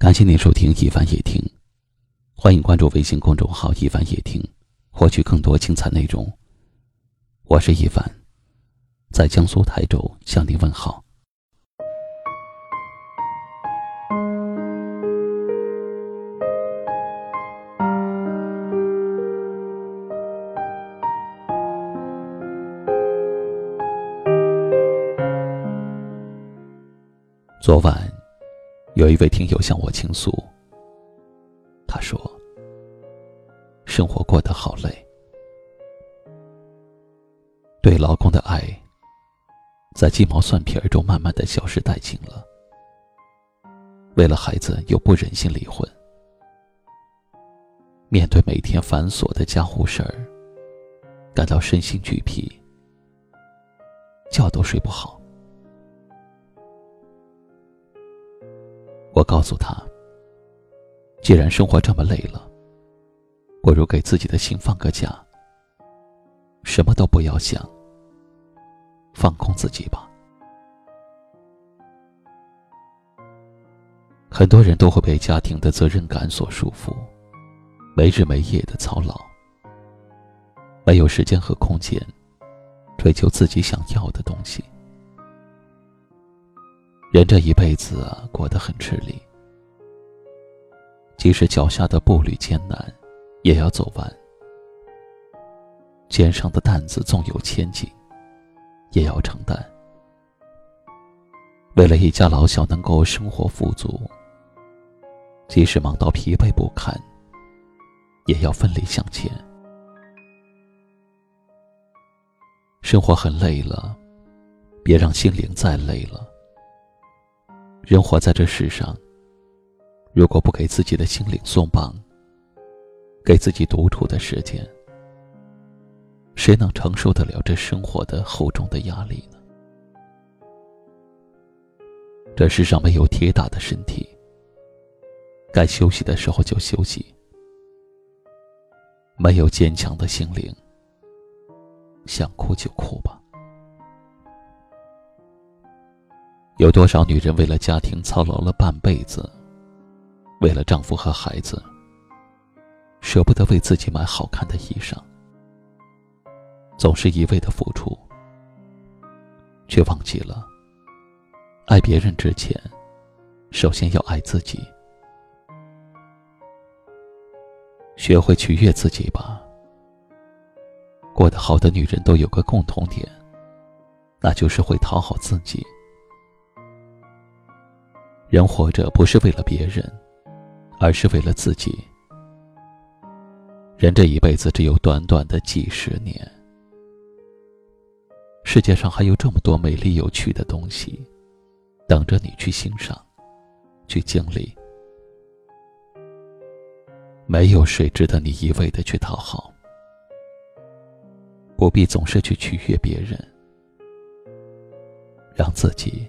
感谢您收听一凡夜听，欢迎关注微信公众号一凡夜听，获取更多精彩内容。我是一凡，在江苏台州向您问好。昨晚。有一位听友向我倾诉，他说：“生活过得好累，对老公的爱在鸡毛蒜皮儿中慢慢的消失殆尽了。为了孩子又不忍心离婚，面对每天繁琐的家务事儿，感到身心俱疲，觉都睡不好。”我告诉他：“既然生活这么累了，不如给自己的心放个假，什么都不要想，放空自己吧。”很多人都会被家庭的责任感所束缚，没日没夜的操劳，没有时间和空间追求自己想要的东西。人这一辈子啊，过得很吃力。即使脚下的步履艰难，也要走完；肩上的担子纵有千斤，也要承担。为了一家老小能够生活富足，即使忙到疲惫不堪，也要奋力向前。生活很累了，别让心灵再累了。人活在这世上，如果不给自己的心灵松绑，给自己独处的时间，谁能承受得了这生活的厚重的压力呢？这世上没有铁打的身体，该休息的时候就休息；没有坚强的心灵，想哭就哭吧。有多少女人为了家庭操劳了半辈子，为了丈夫和孩子，舍不得为自己买好看的衣裳，总是一味的付出，却忘记了爱别人之前，首先要爱自己。学会取悦自己吧。过得好的女人都有个共同点，那就是会讨好自己。人活着不是为了别人，而是为了自己。人这一辈子只有短短的几十年，世界上还有这么多美丽有趣的东西，等着你去欣赏，去经历。没有谁值得你一味的去讨好，不必总是去取悦别人，让自己。